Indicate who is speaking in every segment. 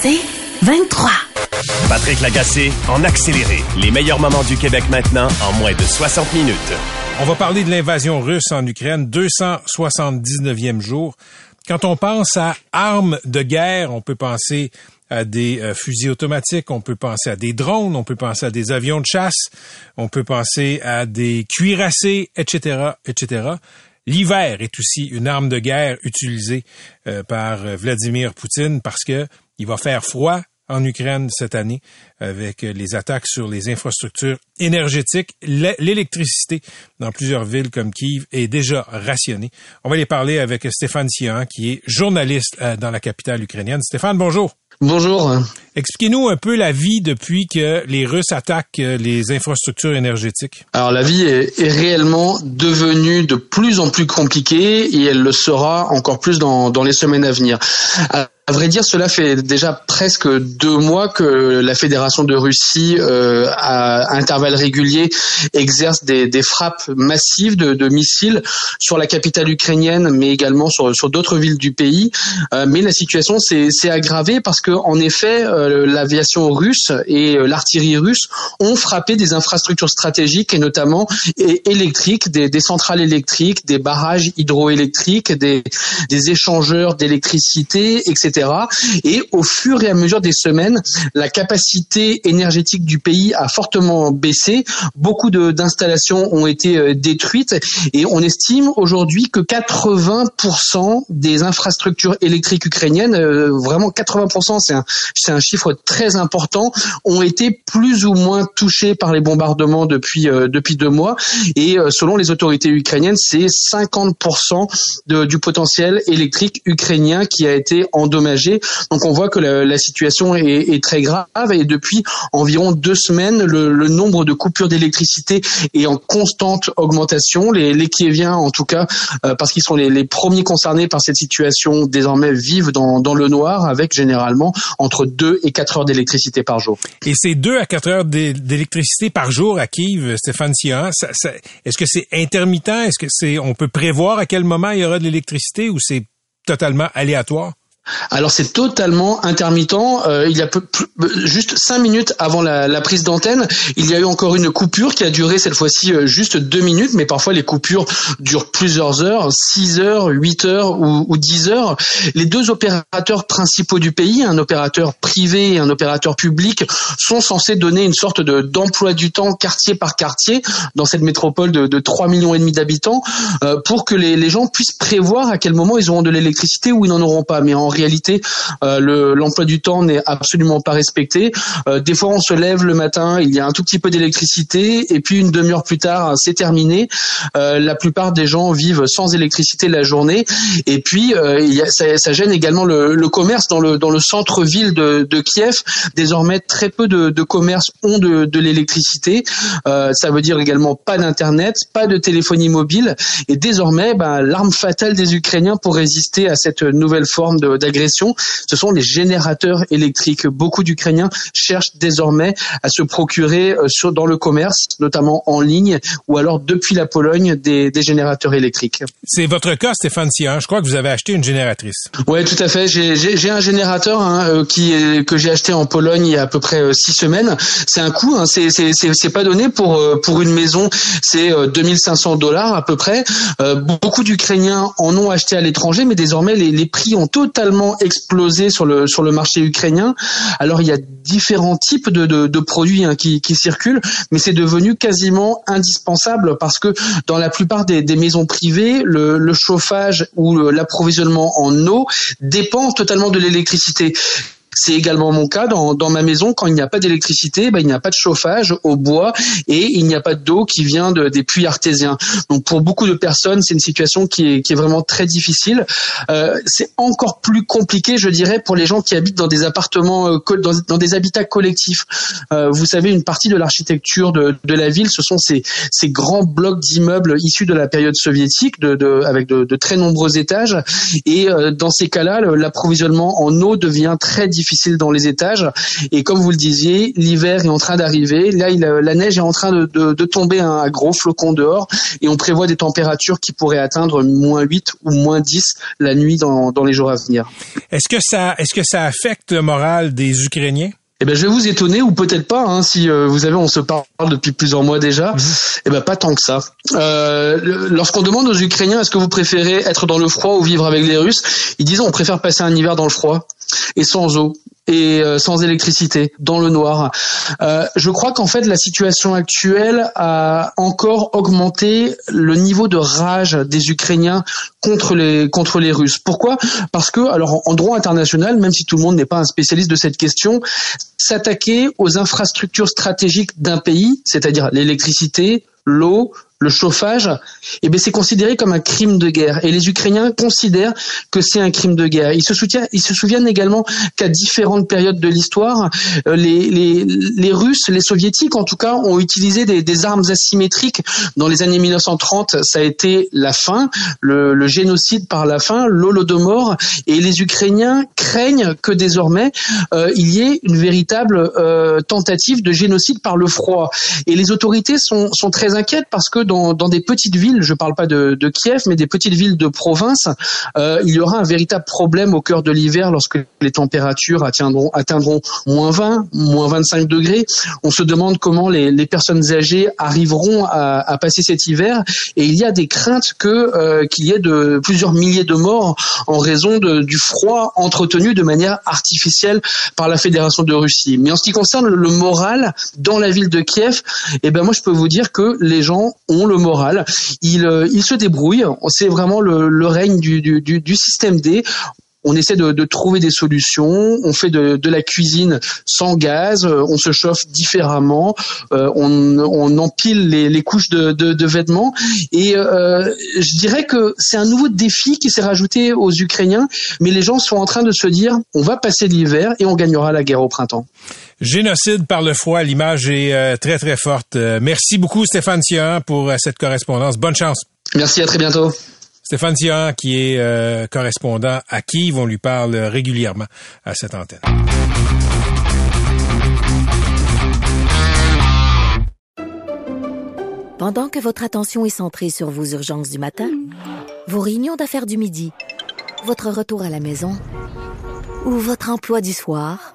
Speaker 1: C'est 23.
Speaker 2: Patrick Lagacé en accéléré. Les meilleurs moments du Québec maintenant en moins de 60 minutes.
Speaker 3: On va parler de l'invasion russe en Ukraine, 279e jour. Quand on pense à armes de guerre, on peut penser à des euh, fusils automatiques, on peut penser à des drones, on peut penser à des avions de chasse, on peut penser à des cuirassés, etc., etc. L'hiver est aussi une arme de guerre utilisée euh, par euh, Vladimir Poutine parce que il va faire froid en Ukraine cette année avec les attaques sur les infrastructures énergétiques. L'électricité dans plusieurs villes comme Kiev est déjà rationnée. On va aller parler avec Stéphane Sian, qui est journaliste dans la capitale ukrainienne. Stéphane, bonjour.
Speaker 4: Bonjour.
Speaker 3: Expliquez-nous un peu la vie depuis que les Russes attaquent euh, les infrastructures énergétiques.
Speaker 4: Alors la vie est, réellement devenue de plus en plus compliquée et elle le sera encore plus dans, dans les semaines à venir. Vrai dire, cela fait déjà presque deux mois que la Fédération de Russie, euh, à intervalles réguliers, exerce des, des frappes massives de, de, missiles sur la capitale ukrainienne, mais également sur, sur d'autres villes du pays. Euh, mais la situation s'est aggravée parce que, en effet, euh, l'aviation russe et euh, l'artillerie russe ont frappé des infrastructures stratégiques et notamment électriques, des, des centrales électriques, des barrages hydroélectriques, des, des échangeurs d'électricité, etc et au fur et à mesure des semaines, la capacité énergétique du pays a fortement baissé. Beaucoup d'installations ont été euh, détruites et on estime aujourd'hui que 80% des infrastructures électriques ukrainiennes, euh, vraiment 80%, c'est un, un chiffre très important, ont été plus ou moins touchés par les bombardements depuis euh, depuis deux mois. Et selon les autorités ukrainiennes, c'est 50% de, du potentiel électrique ukrainien qui a été endommagé donc on voit que la, situation est, très grave et depuis environ deux semaines, le, nombre de coupures d'électricité est en constante augmentation. Les, les Kieviens, en tout cas, euh, parce qu'ils sont les, premiers concernés par cette situation, désormais vivent dans, le noir avec généralement entre 2 et 4 heures d'électricité par jour.
Speaker 3: Et ces 2 à 4 heures d'électricité par jour à Kiev, Stéphane Sion, est-ce que c'est intermittent? Est-ce que c'est, on peut prévoir à quel moment il y aura de l'électricité ou c'est totalement aléatoire?
Speaker 4: Alors c'est totalement intermittent. Euh, il y a peu, juste cinq minutes avant la, prise d'antenne, il y a eu encore une coupure qui a duré cette fois-ci euh, juste deux minutes, mais parfois les coupures durent plusieurs heures, 6 heures, 8 heures ou, ou 10 heures. Les deux opérateurs principaux du pays, un opérateur privé et un opérateur public, sont censés donner une sorte de d'emploi du temps quartier par quartier dans cette métropole de, de 3 millions et demi d'habitants euh, pour que les, les gens puissent prévoir à quel moment ils auront de l'électricité ou ils n'en auront pas. Mais réalité, euh, l'emploi du temps n'est absolument pas respecté. Euh, des fois, on se lève le matin, il y a un tout petit peu d'électricité, et puis une demi-heure plus tard, c'est terminé. Euh, la plupart des gens vivent sans électricité la journée, et puis il y a, ça, ça, gêne également le, le, commerce dans le dans le centre-ville de, de, Kiev. Désormais, très peu de, de commerces ont de, de l'électricité. ça veut dire également pas d'internet, pas de téléphonie mobile, et désormais, ben, l'arme fatale des Ukrainiens pour résister à cette nouvelle forme de d'agression, ce sont les générateurs électriques. Beaucoup d'Ukrainiens cherchent désormais à se procurer euh, sur, dans le commerce, notamment en ligne, ou alors depuis la Pologne, des, des générateurs électriques.
Speaker 3: C'est votre cas, Stéphane Sion. Je crois que vous avez acheté une génératrice.
Speaker 4: Oui, tout à fait. J'ai un générateur hein, euh, qui est, que j'ai acheté en Pologne il y a à peu près euh, six semaines. C'est un coût, hein, c'est pas donné pour pour une maison, c'est 2500 dollars à peu près. beaucoup d'Ukrainiens en ont acheté à l'étranger, mais désormais les, les prix ont totalement explosé sur le sur le marché ukrainien. Alors il y a différents types de, produits hein, qui, circulent, mais c'est devenu quasiment indispensable parce que dans la plupart des, maisons privées, le, le chauffage ou l'approvisionnement en eau dépend totalement de l'électricité C'est également mon cas dans, dans ma maison. Quand il n'y a pas d'électricité, ben, il n'y a pas de chauffage au bois et il n'y a pas d'eau qui vient de, des puits artésiens. Donc pour beaucoup de personnes, c'est une situation qui est, qui est vraiment très difficile. Euh, c'est encore plus compliqué, je dirais, pour les gens qui habitent dans des appartements, euh, dans, dans, des habitats collectifs. Euh, vous savez, une partie de l'architecture de, de, la ville, ce sont ces, ces grands blocs d'immeubles issus de la période soviétique, de, de avec de, de, très nombreux étages. Et euh, dans ces cas-là, l'approvisionnement en eau devient très difficile dans les étages. Et comme vous le disiez, l'hiver est en train d'arriver. Là, il, la neige est en train de tomber un gros flocon dehors. Et on prévoit des températures qui pourraient atteindre moins 8 ou moins 10 la nuit dans, dans les jours à venir.
Speaker 3: Est-ce que ça, est-ce que ça affecte le moral des Ukrainiens?
Speaker 4: Eh ben, je vais vous étonner ou peut-être pas. Hein, si euh, vous savez, on se parle depuis plusieurs mois déjà. Mhm. Eh ben, pas tant que ça. Euh, Lorsqu'on demande aux Ukrainiens, est-ce que vous préférez être dans le froid ou vivre avec les Russes, ils disent on préfère passer un hiver dans le froid et sans eau et euh, sans électricité, dans le noir. Euh, je crois qu'en fait la situation actuelle a encore augmenté le niveau de rage des Ukrainiens contre les contre les Russes. Pourquoi? Parce que alors en droit international, même si tout le monde n'est pas un spécialiste de cette question, s'attaquer aux infrastructures stratégiques d'un pays, c'est-à-dire l'électricité, l'eau, le chauffage, eh bien c'est considéré comme un crime de guerre. Et les Ukrainiens considèrent que c'est un crime de guerre. Ils se, soutiennent, ils se souviennent également qu'à différentes périodes de l'histoire, euh, les, Russes, les Soviétiques en tout cas, ont utilisé des, armes asymétriques. Dans les années 1930, ça a été la faim, le, génocide par la faim, l'holodomor. Et les Ukrainiens craignent que désormais euh, il y ait une véritable euh, tentative de génocide par le froid. Et les autorités sont très inquiètes parce que dans, des petites villes, je ne parle pas de, Kiev, mais des petites villes de province, euh, il y aura un véritable problème au cœur de l'hiver lorsque les températures atteindront, atteindront moins 20, moins 25 degrés. On se demande comment les, personnes âgées arriveront à, passer cet hiver, et il y a des craintes que euh, qu'il y ait de plusieurs milliers de morts en raison du froid entretenu de manière artificielle par la Fédération de Russie. Mais en ce qui concerne le moral dans la ville de Kiev, eh ben moi je peux vous dire que les gens ont le moral. Euh, ils se débrouillent. C'est vraiment le, le règne du, du, du système D on essaie de, de, trouver des solutions, on fait de, de, la cuisine sans gaz, on se chauffe différemment, euh, on, on, empile les, les couches de, de, vêtements et euh, je dirais que c'est un nouveau défi qui s'est rajouté aux Ukrainiens, mais les gens sont en train de se dire on va passer l'hiver et on gagnera la guerre au printemps.
Speaker 3: Génocide par le froid, l'image est euh, très très forte. Euh, merci beaucoup Stéphane Sion pour euh, cette correspondance. Bonne chance.
Speaker 4: Merci, à très bientôt.
Speaker 3: Stéphane Sion, qui est correspondant à Kiev, on lui parle régulièrement à cette antenne.
Speaker 1: Pendant que votre attention est centrée sur vos urgences du matin, vos réunions d'affaires du midi, votre retour à la maison ou votre emploi du soir,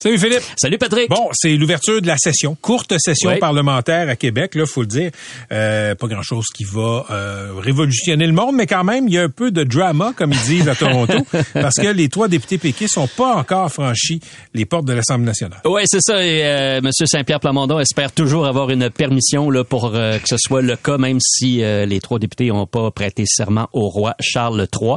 Speaker 3: Salut Philippe.
Speaker 5: Salut Patrick.
Speaker 3: Bon, c'est l'ouverture de la session, courte session parlementaire à Québec, là, faut le dire. Euh, pas grand-chose qui va euh, révolutionner le monde, mais quand même, il y a un peu de drama, comme ils disent à Toronto, parce que les trois députés péquistes sont pas encore franchi les portes de l'Assemblée nationale.
Speaker 5: Oui, c'est ça. Et euh, M. Saint-Pierre Plamondon espère toujours avoir une permission là, pour que ce soit le cas, même si les trois députés n'ont pas prêté serment au roi Charles III.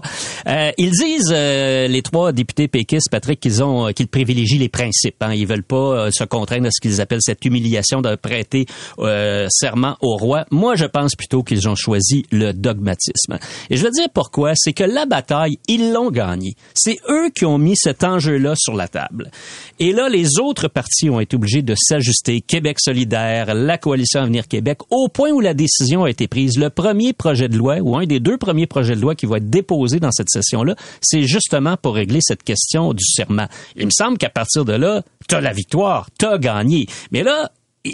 Speaker 5: ils disent, les trois députés péquistes, Patrick, qu'ils ont qu'ils privilégient les principes Hein. Ils veulent pas euh, se contraindre à ce qu'ils appellent cette humiliation de prêter euh, serment au roi. Moi, je pense plutôt qu'ils ont choisi le dogmatisme. Et je veux dire pourquoi. C'est que la bataille, ils l'ont gagnée. C'est eux qui ont mis cet enjeu-là sur la table. Et là, les autres partis ont été obligés de s'ajuster. Québec solidaire, la coalition Avenir Québec, au point où la décision a été prise. Le premier projet de loi, ou un des deux premiers projets de loi qui va être déposé dans cette session-là, c'est justement pour régler cette question du serment. Il me semble qu'à partir de là, t'as la victoire, t'as gagné. Mais là,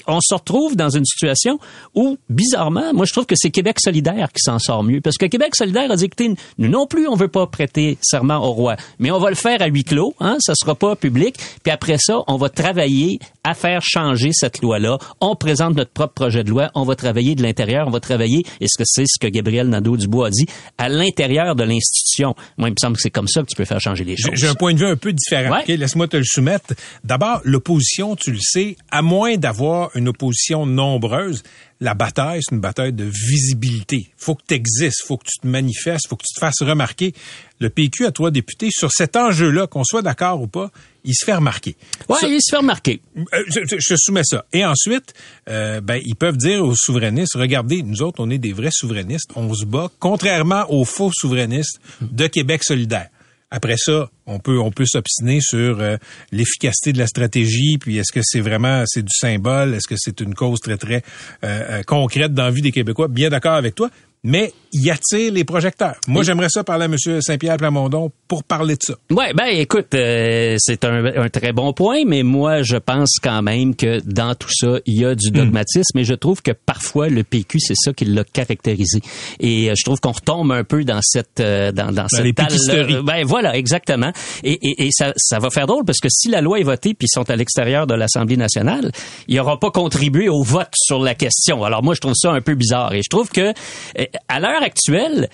Speaker 5: on se retrouve dans une situation où, bizarrement, moi je trouve que c'est Québec solidaire qui s'en sort mieux. Parce que Québec solidaire a dit, écoutez, nous non plus, on veut pas prêter serment au roi, mais on va le faire à huis clos, hein, ça sera pas public. Puis après ça, on va travailler à faire changer cette loi-là. On présente notre propre projet de loi, on va travailler de l'intérieur, on va travailler, est ce que c'est ce que Gabriel Nadeau-Dubois a dit, à l'intérieur de l'institution. Moi, il me semble que c'est comme ça que tu peux faire changer les choses.
Speaker 3: J'ai un point de vue un peu différent.
Speaker 5: Ouais.
Speaker 3: OK? Laisse-moi te le soumettre. D'abord, l'opposition, tu le sais, à moins d'avoir une opposition nombreuse, la bataille, c'est une bataille de visibilité. faut que tu existes, faut que tu te manifestes, faut que tu te fasses remarquer. Le PQ à trois députés, sur cet enjeu-là, qu'on soit d'accord ou pas, il se fait remarquer.
Speaker 5: Ouais,
Speaker 3: Ça-
Speaker 5: il se fait remarquer.
Speaker 3: euh, je, je- je soumets ça. Et ensuite, euh, ben, ils peuvent dire aux souverainistes, regardez, nous autres, on est des vrais souverainistes, on se bat, contrairement aux faux souverainistes de Québec solidaire. Après ça, on peut on peut s'obstiner sur euh, l'efficacité de la stratégie, puis est-ce que c'est vraiment c'est du symbole, est-ce que c'est une cause très très euh, euh, concrète dans la vie des Québécois? Bien d'accord avec toi, mais il attire les projecteurs. Moi, j'aimerais ça parler à M. Saint-Pierre Plamondon pour parler de ça.
Speaker 5: Ouais, ben écoute, euh, c'est un, un très bon point, mais moi je pense quand même que dans tout ça, il y a
Speaker 3: Hmm.
Speaker 5: du dogmatisme et je trouve que parfois le PQ c'est ça qui l'a caractérisé. Et euh, je trouve qu'on retombe un peu dans cette euh, dans, dans cette
Speaker 3: les
Speaker 5: dalle-. Ben voilà, exactement. Et, et, et ça, ça va faire drôle parce que si la loi est votée puis ils sont à l'extérieur de l'Assemblée nationale, ils n'auront pas contribué au vote sur la question. Alors moi je trouve ça un peu bizarre et je trouve que euh, à l'heure actuelle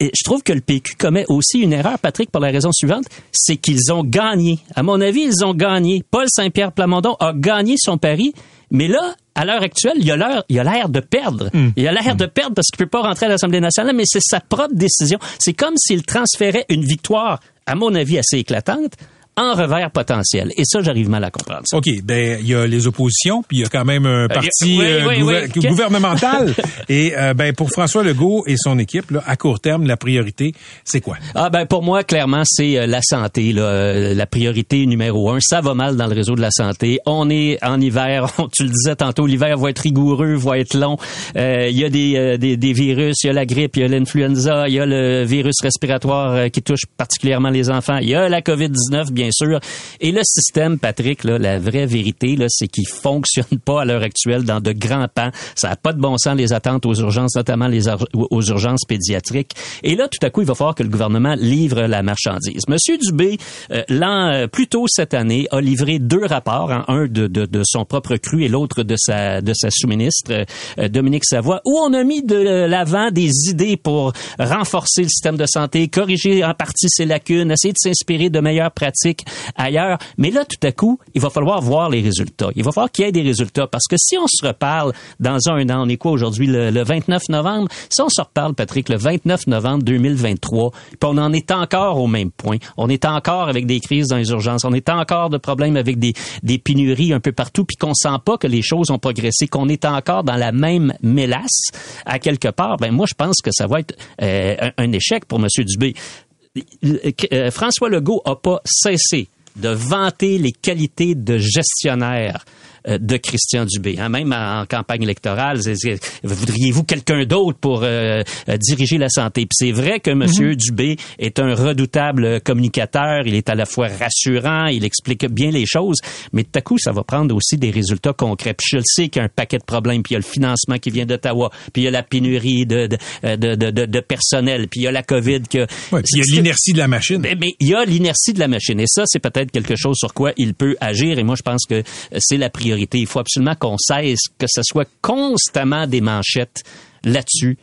Speaker 5: je trouve que le PQ commet aussi une erreur, Patrick, pour la raison suivante, c'est qu'ils ont gagné. À mon avis, ils ont gagné. Paul Saint-Pierre Plamondon a gagné son pari, mais là, à l'heure actuelle, il a l'air, il a l'air de perdre. Il a l'air de perdre parce qu'il peut pas rentrer à l'Assemblée nationale, mais c'est sa propre décision. C'est comme s'il transférait une victoire, à mon avis, assez éclatante, en revers potentiel. Et ça, j'arrive mal à comprendre. ça.
Speaker 3: OK, ben il y a les oppositions, puis il y a quand même un parti euh,
Speaker 5: oui,
Speaker 3: gouver-
Speaker 5: oui.
Speaker 3: gouvernemental. Et euh, ben pour François Legault et son équipe, là, à court terme, la priorité, c'est quoi?
Speaker 5: Ah ben pour moi clairement c'est euh, la santé là, euh, la priorité numéro un. Ça va mal dans le réseau de la santé. On est en hiver, tu le disais tantôt, l'hiver va être rigoureux, va être long. Euh, Il y a des, euh, des, des virus, il y a la grippe, il y a l'influenza, il y a le virus respiratoire euh, qui touche particulièrement les enfants, il y a la Covid 19 bien sûr. Et le système, Patrick, là, la vraie vérité c'est qu'il fonctionne pas à l'heure actuelle dans de grands pans. Ça a pas de bon sens les attentes aux urgences, notamment les aux urgences pédiatriques. Et là, tout à coup, il va falloir que le gouvernement livre la marchandise. Monsieur Dubé, euh, l'an euh, plus tôt cette année, a livré deux rapports, hein, un de, de, de son propre cru et l'autre de sa de sa sous-ministre euh, Dominique Savoie, où on a mis de l'avant des idées pour renforcer le système de santé, corriger en partie ses lacunes, essayer de s'inspirer de meilleures pratiques ailleurs. Mais là, tout à coup, il va falloir voir les résultats. Il va falloir qu'il y ait des résultats parce que si on se reparle dans un an, on est quoi aujourd'hui, le, le 29 novembre? Si on se reparle, Patrick, le 29 novembre 2023, puis on en est encore au même point. On est encore avec des crises dans les urgences. On est encore de problèmes avec des, des pénuries un peu partout, puis qu'on sent pas que les choses ont progressé, qu'on est encore dans la même mélasse à quelque part. Ben moi, je pense que ça va être euh, un, un échec pour M. Dubé. François Legault a pas cessé de vanter les qualités de gestionnaire de Christian Dubé. Hein, même en, campagne électorale, voudriez-vous quelqu'un d'autre pour euh, euh, diriger la santé? Puis c'est vrai que M. Dubé est un redoutable communicateur. Il est à la fois rassurant, il explique bien les choses, mais tout à coup, ça va prendre aussi des résultats concrets. Puis je le sais qu'il y a un paquet de problèmes, puis il y a le financement qui vient d'Ottawa, puis il y a la pénurie de, de, de, de, personnel, puis il y a la COVID. Que,
Speaker 3: Ouais, puis il y a l'inertie de la machine.
Speaker 5: mais, mais il y a l'inertie de la machine. Et ça, c'est peut-être quelque chose sur quoi il peut agir. Et moi, je pense que euh, c'est la priorité. Il faut absolument qu'on cesse que ce soit constamment des manchettes là-dessus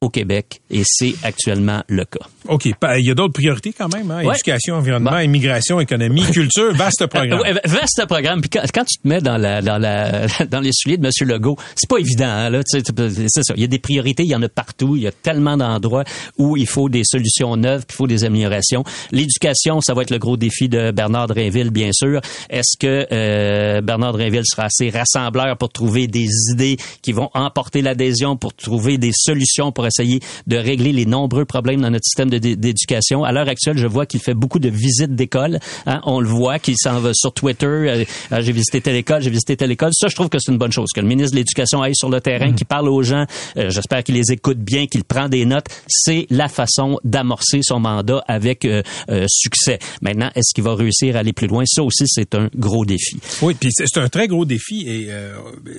Speaker 5: au Québec. Et c'est actuellement le cas.
Speaker 3: OK, il y a d'autres priorités quand même, hein?
Speaker 5: Ouais.
Speaker 3: Éducation, environnement,
Speaker 5: Bon.
Speaker 3: immigration, économie, culture, vaste programme.
Speaker 5: Vaste programme. Puis quand, quand tu te mets dans la dans la dans les souliers de M. Legault, c'est pas évident. hein, là, tu sais, tu- c'est ça. Il y a des priorités, il y en a partout. Il y a tellement d'endroits où il faut des solutions neuves, puis il faut des améliorations. L'éducation, ça va être le gros défi de Bernard Drinville, bien sûr. Est-ce que euh, Bernard Drinville sera assez rassembleur pour trouver des idées qui vont emporter l'adhésion, pour trouver des solutions pour essayer de régler les nombreux problèmes dans notre système de- d'éducation. À l'heure actuelle, je vois qu'il fait beaucoup de visites d'école. Hein. On le voit qu'il s'en va sur Twitter. euh, Ah, j'ai visité telle école, j'ai visité telle école. Ça, je trouve que c'est une bonne chose. Que le ministre de l'Éducation aille sur le terrain, qu'il parle aux gens. Euh, J'espère qu'il les écoute bien, qu'il prend des notes. C'est la façon d'amorcer son mandat avec euh, euh, succès. Maintenant, est-ce qu'il va réussir à aller plus loin? Ça aussi, c'est un gros défi.
Speaker 3: Oui, puis c'est un très gros défi et euh,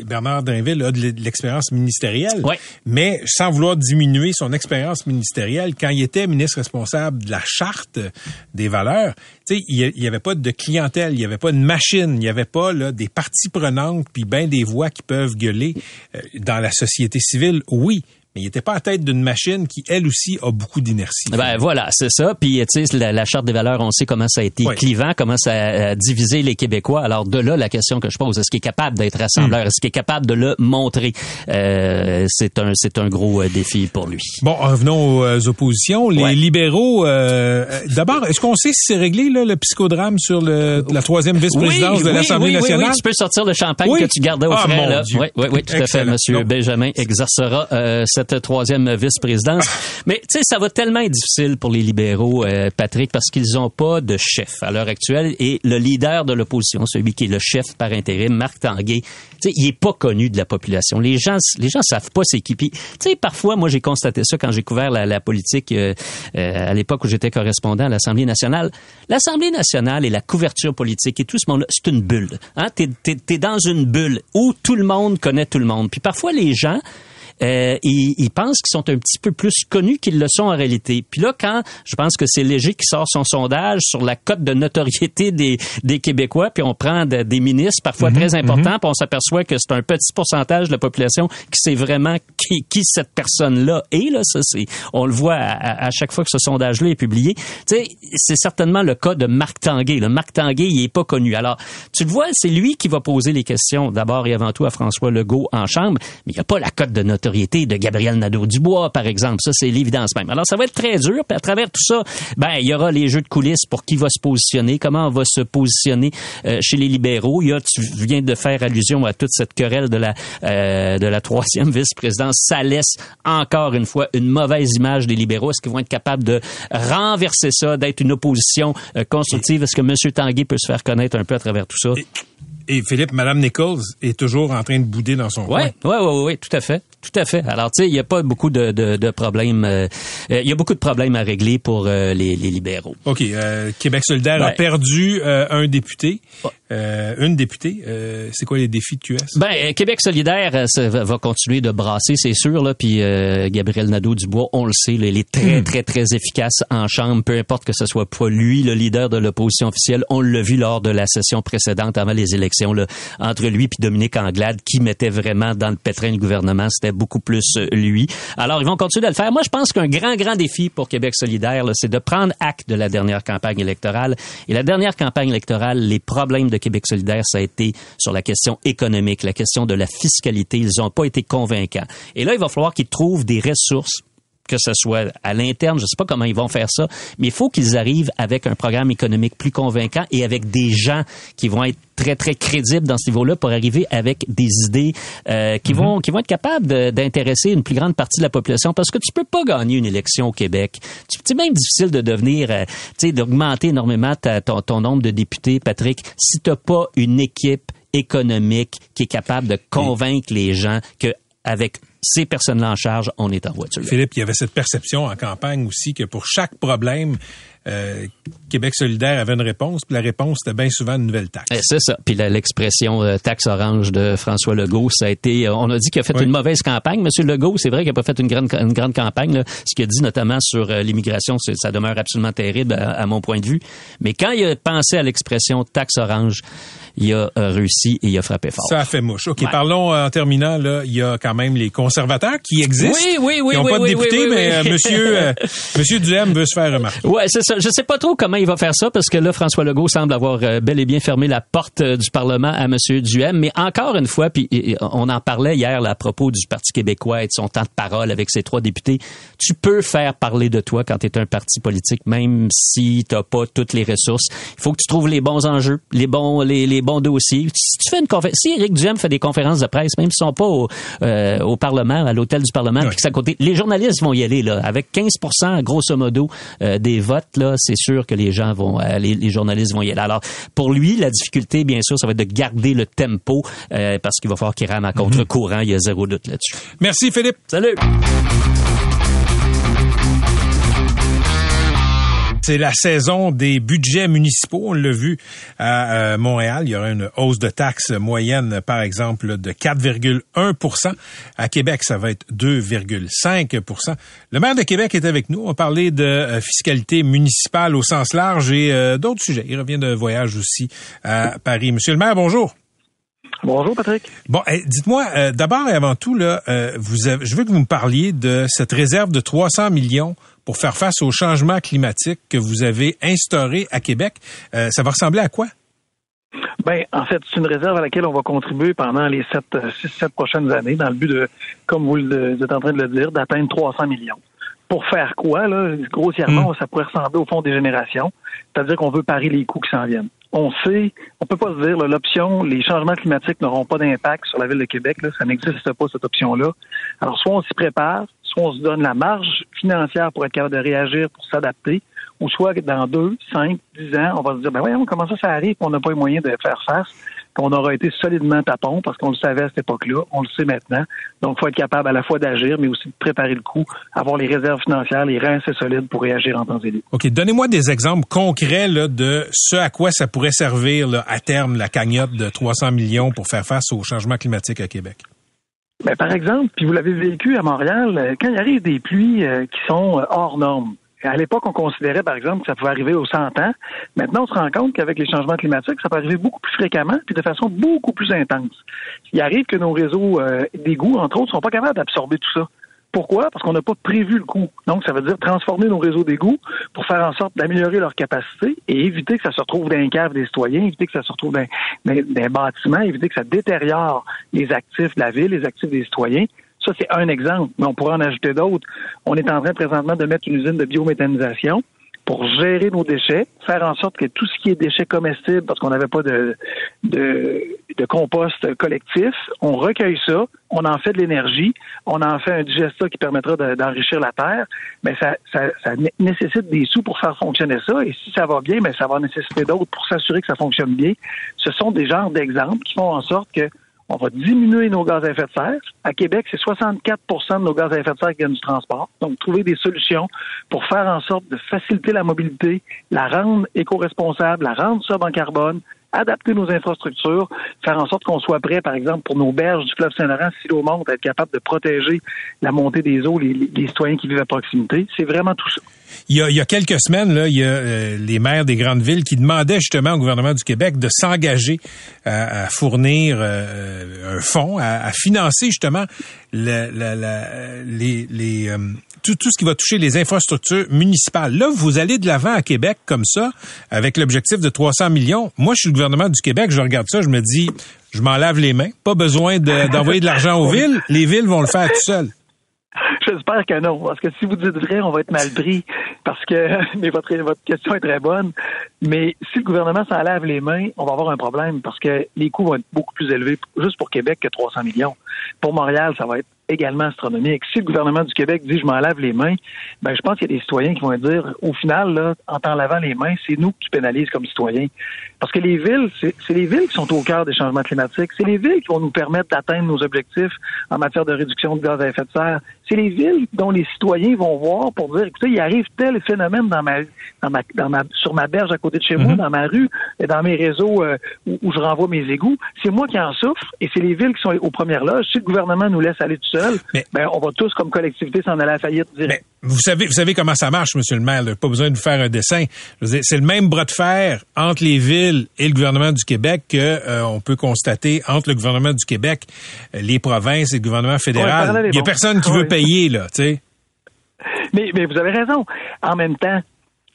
Speaker 3: Bernard Drinville a de l'e- de l'expérience ministérielle,
Speaker 5: Ouais.
Speaker 3: mais sans vouloir diminuer son expérience ministérielle, quand il était ministre responsable de la charte des valeurs, tu sais, il n'y avait pas de clientèle, il n'y avait pas de machine, il n'y avait pas là, des parties prenantes puis ben des voix qui peuvent gueuler Euh, dans la société civile. Oui, mais il n'était pas à tête d'une machine qui, elle aussi, a beaucoup d'inertie.
Speaker 5: Ben voilà, c'est ça. Puis tu sais, la, la charte des valeurs, on sait comment ça a été clivant, comment ça a, a divisé les Québécois. Alors de là, la question que je pose, est-ce qu'il est capable d'être rassembleur,
Speaker 3: Hmm.
Speaker 5: est-ce qu'il est capable de le montrer? Euh, C'est un, c'est un gros euh, défi pour lui.
Speaker 3: Bon, revenons aux euh, oppositions. Les
Speaker 5: Ouais.
Speaker 3: libéraux, euh, euh, d'abord, est-ce qu'on sait si c'est réglé là, le psychodrame sur le, la troisième vice-présidence de l'Assemblée
Speaker 5: oui, oui,
Speaker 3: nationale?
Speaker 5: oui, tu peux sortir le champagne
Speaker 3: Oui.
Speaker 5: que tu gardais au
Speaker 3: Ah,
Speaker 5: frais. là. Oui, oui, oui, tout à fait. Monsieur
Speaker 3: Non.
Speaker 5: Benjamin exercera euh, cette troisième vice-présidence. Mais tu sais, ça va tellement être difficile pour les libéraux, euh, Patrick, parce qu'ils n'ont pas de chef à l'heure actuelle. Et le leader de l'opposition, celui qui est le chef par intérim, Marc Tanguay, tu sais, il est pas connu de la population. Les gens, les gens savent pas c'est qui. Puis, tu sais, parfois, moi, j'ai constaté ça quand j'ai couvert la, politique euh, euh, à l'époque où j'étais correspondant à l'Assemblée nationale. L'Assemblée nationale et la couverture politique et tout ce monde-là, c'est une bulle. Hein? T'es, t'es, t'es dans une bulle où tout le monde connaît tout le monde. Puis parfois, les gens euh, ils, ils pensent qu'ils sont un petit peu plus connus qu'ils le sont en réalité. Puis là, quand je pense que c'est Léger qui sort son sondage sur la cote de notoriété des, des Québécois, puis on prend de- des ministres parfois très importants, puis on s'aperçoit que c'est un petit pourcentage de la population qui sait vraiment qui, qui cette personne-là est. Là, ça, c'est, on le voit à, à- à chaque fois que ce sondage-là est publié. Tu sais, c'est certainement le cas de Marc Tanguay. Le Marc Tanguay, il est pas connu. Alors, tu le vois, c'est lui qui va poser les questions d'abord et avant tout à François Legault en chambre, mais il n'y a pas la cote de notoriété de Gabriel Nadeau-Dubois, par exemple. Ça, c'est l'évidence même. Alors, ça va être très dur. Puis à travers tout ça, ben, il y aura les jeux de coulisses pour qui va se positionner, comment on va se positionner euh, chez les libéraux. Il y a, tu viens de faire allusion à toute cette querelle de la, euh, de la troisième vice-présidence. Ça laisse encore une fois une mauvaise image des libéraux. Est-ce qu'ils vont être capables de renverser ça, d'être une opposition euh, constructive? Est-ce que M. Tanguay peut se faire connaître un peu à travers tout ça?
Speaker 3: Et Philippe, Madame Nichols est toujours en train de bouder dans son coin.
Speaker 5: Ouais, ouais, ouais, ouais, tout à fait, tout à fait. Alors, tu sais, il n'y a pas beaucoup de, de, de problèmes. euh, euh, Il y a beaucoup de problèmes à régler pour euh, les, les libéraux.
Speaker 3: OK. euh, Québec solidaire a perdu euh, un député. Euh, une députée. Euh, c'est quoi les défis de QS?
Speaker 5: Ben, euh, Québec solidaire euh, ça va va continuer de brasser, c'est sûr. Là, puis euh, Gabriel Nadeau-Dubois, on le sait, là, il est très, très, très efficace en chambre, peu importe que ce soit pas lui, le leader de l'opposition officielle. On l'a vu lors de la session précédente, avant les élections, là, entre lui et Dominique Anglade, qui mettait vraiment dans le pétrin le gouvernement. C'était beaucoup plus euh, lui. Alors, ils vont continuer de le faire. Moi, je pense qu'un grand, grand défi pour Québec solidaire, là, c'est de prendre acte de la dernière campagne électorale. Et la dernière campagne électorale, les problèmes de Québec solidaire, ça a été sur la question économique, la question de la fiscalité. Ils n'ont pas été convaincants. Et là, il va falloir qu'ils trouvent des ressources que ce soit à l'interne, je sais pas comment ils vont faire ça, mais il faut qu'ils arrivent avec un programme économique plus convaincant et avec des gens qui vont être très très crédibles dans ce niveau-là pour arriver avec des idées euh, qui vont qui vont être capables d'intéresser une plus grande partie de la population parce que tu peux pas gagner une élection au Québec. C'est même difficile de devenir euh, tu sais d'augmenter énormément ta- ton, ton nombre de députés Patrick si tu pas une équipe économique qui est capable de convaincre les gens que avec ces personnes-là en charge, on est en voiture.
Speaker 3: Philippe, il y avait cette perception en campagne aussi que pour chaque problème, euh, Québec solidaire avait une réponse, puis la réponse c'était bien souvent une nouvelle taxe.
Speaker 5: Eh, C'est ça. Puis l'expression euh, taxe orange de François Legault, ça a été. euh, on a dit qu'il a fait
Speaker 3: Oui.
Speaker 5: une mauvaise campagne. Monsieur Legault, c'est vrai qu'il n'a pas fait une grande, une grande campagne. là. Ce qu'il a dit notamment sur euh, l'immigration, ça demeure absolument terrible à, à mon point de vue. Mais quand il a pensé à l'expression taxe orange, il a réussi et il a frappé fort.
Speaker 3: Ça a fait mouche. OK,
Speaker 5: Ouais.
Speaker 3: parlons en terminant. Là, il y a quand même les conservateurs qui existent.
Speaker 5: Oui, oui, oui,
Speaker 3: Qui n'ont
Speaker 5: oui,
Speaker 3: pas de
Speaker 5: oui,
Speaker 3: député,
Speaker 5: oui, oui,
Speaker 3: mais
Speaker 5: oui.
Speaker 3: monsieur, monsieur Duhem veut se faire remarquer.
Speaker 5: Ouais, c'est ça. Je sais pas trop comment il va faire ça parce que là, François Legault semble avoir euh, bel et bien fermé la porte euh, du Parlement à M. Duhem. Mais encore une fois, puis on en parlait hier là, à propos du Parti québécois et de son temps de parole avec ses trois députés. Tu peux faire parler de toi quand tu es un parti politique, même si t'as pas toutes les ressources. Il faut que tu trouves les bons enjeux, les bons, les, les bons dossiers. Si tu fais une conférence, si Éric Duhem fait des conférences de presse, même s'ils sont pas au, euh, au Parlement, à l'hôtel du Parlement, puis que ça côté, les journalistes vont y aller là, avec 15% grosso modo euh, des votes là, c'est sûr que les gens vont, euh, les, les, journalistes vont y aller. Alors pour lui, la difficulté, bien sûr, ça va être de garder le tempo euh, parce qu'il va falloir qu'il rame à contre-courant. Il y a zéro doute là-dessus.
Speaker 3: Merci Philippe.
Speaker 5: Salut.
Speaker 3: C'est la saison des budgets municipaux. On l'a vu à euh, Montréal. Il y aura une hausse de taxes moyenne, par exemple, de 4,1% À Québec, ça va être 2,5% Le maire de Québec est avec nous. On va parler de euh, fiscalité municipale au sens large et euh, d'autres sujets. Il revient de voyage aussi à Paris. Monsieur le maire, bonjour.
Speaker 6: Bonjour Patrick.
Speaker 3: Bon, dites-moi d'abord et avant tout là, vous je veux que vous me parliez de cette réserve de 300 millions pour faire face au changement climatique que vous avez instauré à Québec. Euh, ça va ressembler à quoi?
Speaker 6: Ben, en fait, c'est une réserve à laquelle on va contribuer pendant les sept, euh, six, sept prochaines années, dans le but de, comme vous êtes en train de le dire, d'atteindre 300 millions. Pour faire quoi, là, grossièrement, hmm. ça pourrait ressembler au fond des générations, c'est-à-dire qu'on veut parer les coûts qui s'en viennent. On sait, on peut pas se dire, l'option, les changements climatiques n'auront pas d'impact sur la ville de Québec, là, ça n'existe pas, cette option-là. Alors, soit on s'y prépare, on se donne la marge financière pour être capable de réagir, pour s'adapter, ou soit dans deux, cinq, dix ans, on va se dire, ben voyons, comment ça, ça arrive, on n'a pas les moyens de faire face, qu'on aura été solidement tapon, parce qu'on le savait à cette époque-là, on le sait maintenant. Donc, il faut être capable à la fois d'agir, mais aussi de préparer le coup, avoir les réserves financières, les reins assez solides pour réagir en temps et.
Speaker 3: OK, donnez-moi des exemples concrets de ce à quoi ça pourrait servir à terme la cagnotte de 300 millions pour faire face au changement climatique à Québec.
Speaker 6: Ben, par exemple, puis vous l'avez vécu à Montréal, euh, quand il arrive des pluies euh, qui sont euh, hors normes. À l'époque, on considérait, par exemple, que ça pouvait arriver aux 100 ans. Maintenant, on se rend compte qu'avec les changements climatiques, ça peut arriver beaucoup plus fréquemment puis de façon beaucoup plus intense. Il arrive que nos réseaux d'égouts, entre autres, sont pas capables d'absorber tout ça. Pourquoi? Parce qu'on n'a pas prévu le coût. Donc, ça veut dire transformer nos réseaux d'égouts pour faire en sorte d'améliorer leur capacité et éviter que ça se retrouve dans les caves des citoyens, éviter que ça se retrouve dans, dans, bâtiments, éviter que ça détériore les actifs de la ville, les actifs des citoyens. Ça, c'est un exemple, mais on pourrait en ajouter d'autres. On est en train présentement de mettre une usine de biométhanisation pour gérer nos déchets, faire en sorte que tout ce qui est déchets comestibles, parce qu'on n'avait pas de, de, de, compost collectif, on recueille ça, on en fait de l'énergie, on en fait un digestat qui permettra d'enrichir la terre, mais ça, ça, ça, nécessite des sous pour faire fonctionner ça, et si ça va bien, mais ça va nécessiter d'autres pour s'assurer que ça fonctionne bien. Ce sont des genres d'exemples qui font en sorte que on va diminuer nos gaz à effet de serre. À Québec, c'est 64% de nos gaz à effet de serre qui viennent du transport. Donc, trouver des solutions pour faire en sorte de faciliter la mobilité, la rendre éco-responsable, la rendre sobre en carbone, adapter nos infrastructures, faire en sorte qu'on soit prêt, par exemple, pour nos berges du fleuve Saint-Laurent, si l'eau monte, être capable de protéger la montée des eaux, les, les citoyens qui vivent à proximité. C'est vraiment tout ça.
Speaker 3: Il y, a, il y a quelques semaines, là, il y a euh, les maires des grandes villes qui demandaient justement au gouvernement du Québec de s'engager à, à, fournir euh, un fonds, à, à, financer justement le, les, les euh, tout, ce qui va toucher les infrastructures municipales. Là, vous allez de l'avant à Québec comme ça, avec l'objectif de 300 millions. Moi, je suis le gouvernement du Québec, je regarde ça, je me dis, je m'en lave les mains. Pas besoin d'envoyer de, de l'argent aux villes. Les villes vont le faire tout seules.
Speaker 6: J'espère que non, parce que si vous dites vrai, on va être mal pris. Parce que, mais votre, votre question est très bonne. Mais si le gouvernement s'en lave les mains, on va avoir un problème parce que les coûts vont être beaucoup plus élevés juste pour Québec que 300 millions. Pour Montréal, ça va être également astronomique. Si le gouvernement du Québec dit je m'en lave les mains, ben je pense qu'il y a des citoyens qui vont dire au final là, en t'en lavant les mains, c'est nous qui pénalisent comme citoyens. Parce que les villes, c'est les villes qui sont au cœur des changements climatiques. C'est les villes qui vont nous permettre d'atteindre nos objectifs en matière de réduction de gaz à effet de serre. C'est les villes dont les citoyens vont voir pour dire écoutez, il arrive tel phénomène dans ma, dans ma, dans ma sur ma berge à côté de chez moi, mhm. dans ma rue, et dans mes réseaux euh, où, je renvoie mes égouts. C'est moi qui en souffre et c'est les villes qui sont aux premières loges. Si le gouvernement nous laisse aller tout seul, ben, on va tous, comme collectivité, s'en aller à la faillite direct.
Speaker 3: vous savez, vous savez comment ça marche, Monsieur le maire. Pas besoin de vous faire un dessin. C'est le même bras de fer entre les villes et le gouvernement du Québec que euh, on peut constater entre le gouvernement du Québec, les provinces et le gouvernement fédéral. Il y a personne qui veut payer là, tu sais.
Speaker 6: Mais, mais vous avez raison. En même temps,